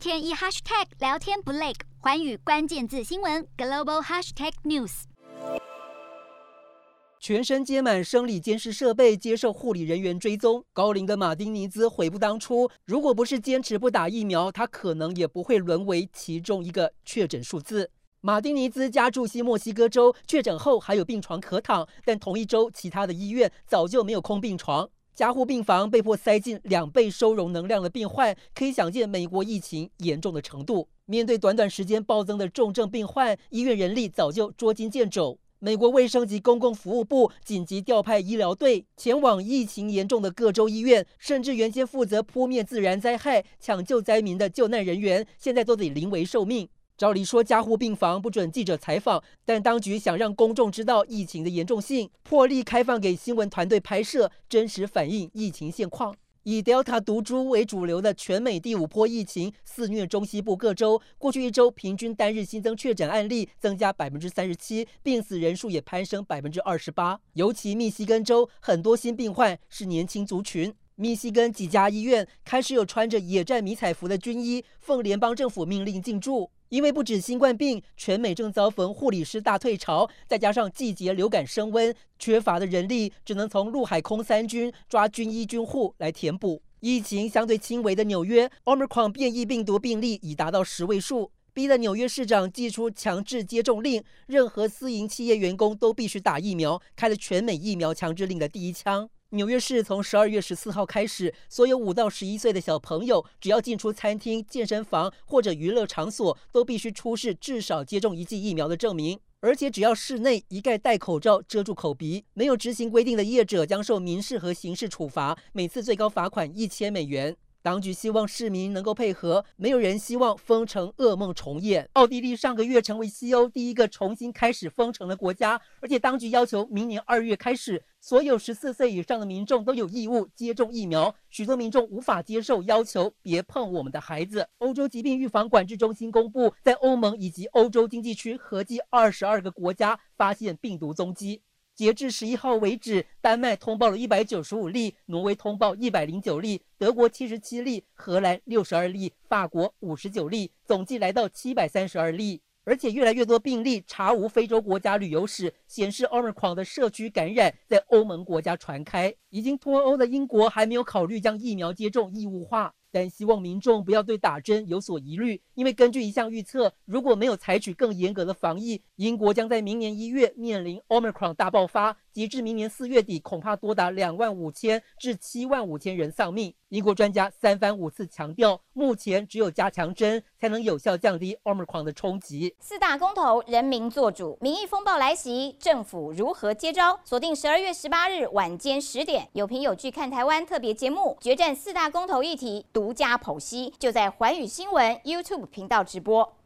天一 hashtag 聊天不累，环宇关键字新闻 global hashtag news。全身接满生理监视设备，接受护理人员追踪。高龄的马丁尼兹悔不当初，如果不是坚持不打疫苗，他可能也不会沦为其中一个确诊数字。马丁尼兹家住西墨西哥州，确诊后还有病床可躺，但同一周其他的医院早就没有空病床。加护病房被迫塞进两倍收容能量的病患，可以想见美国疫情严重的程度。面对短短时间暴增的重症病患，医院人力早就捉襟见肘。美国卫生及公共服务部紧急调派医疗队前往疫情严重的各州医院，甚至原先负责扑灭自然灾害、抢救灾民的救难人员，现在都得临危受命。照理说，加护病房不准记者采访，但当局想让公众知道疫情的严重性，破例开放给新闻团队拍摄，真实反映疫情现况。以 Delta 毒株为主流的全美第五波疫情肆虐中西部各州，过去一周平均单日新增确诊案例增加百分之三十七，病死人数也攀升百分之二十八。尤其密西根州很多新病患是年轻族群。密西根几家医院开始有穿着野战迷彩服的军医奉联邦政府命令进驻，因为不止新冠病，全美正遭逢护理师大退潮，再加上季节流感升温，缺乏的人力只能从陆海空三军抓军医军护来填补。疫情相对轻微的纽约，Omicron 变异病毒病例已达到十位数，逼得纽约市长祭出强制接种令，任何私营企业员工都必须打疫苗，开了全美疫苗强制令的第一枪。纽约市从十二月十四号开始，所有五到十一岁的小朋友，只要进出餐厅、健身房或者娱乐场所，都必须出示至少接种一剂疫苗的证明。而且，只要室内一概戴口罩遮住口鼻，没有执行规定的业者将受民事和刑事处罚，每次最高罚款一千美元。当局希望市民能够配合，没有人希望封城噩梦重演。奥地利上个月成为西欧第一个重新开始封城的国家，而且当局要求明年二月开始，所有十四岁以上的民众都有义务接种疫苗。许多民众无法接受要求，别碰我们的孩子。欧洲疾病预防管制中心公布，在欧盟以及欧洲经济区合计二十二个国家发现病毒踪迹。截至十一号为止，丹麦通报了一百九十五例，挪威通报一百零九例，德国七十七例，荷兰六十二例，法国五十九例，总计来到七百三十二例。而且越来越多病例查无非洲国家旅游史，显示奥密克戎的社区感染在欧盟国家传开。已经脱欧的英国还没有考虑将疫苗接种义务化。但希望民众不要对打针有所疑虑，因为根据一项预测，如果没有采取更严格的防疫，英国将在明年一月面临 Omicron 大爆发，截至明年四月底，恐怕多达两万五千至七万五千人丧命。英国专家三番五次强调，目前只有加强针才能有效降低 Omicron 的冲击。四大公投，人民做主，民意风暴来袭，政府如何接招？锁定十二月十八日晚间十点，有凭有据看台湾特别节目，决战四大公投议题。独家剖析，就在环宇新闻 YouTube 频道直播。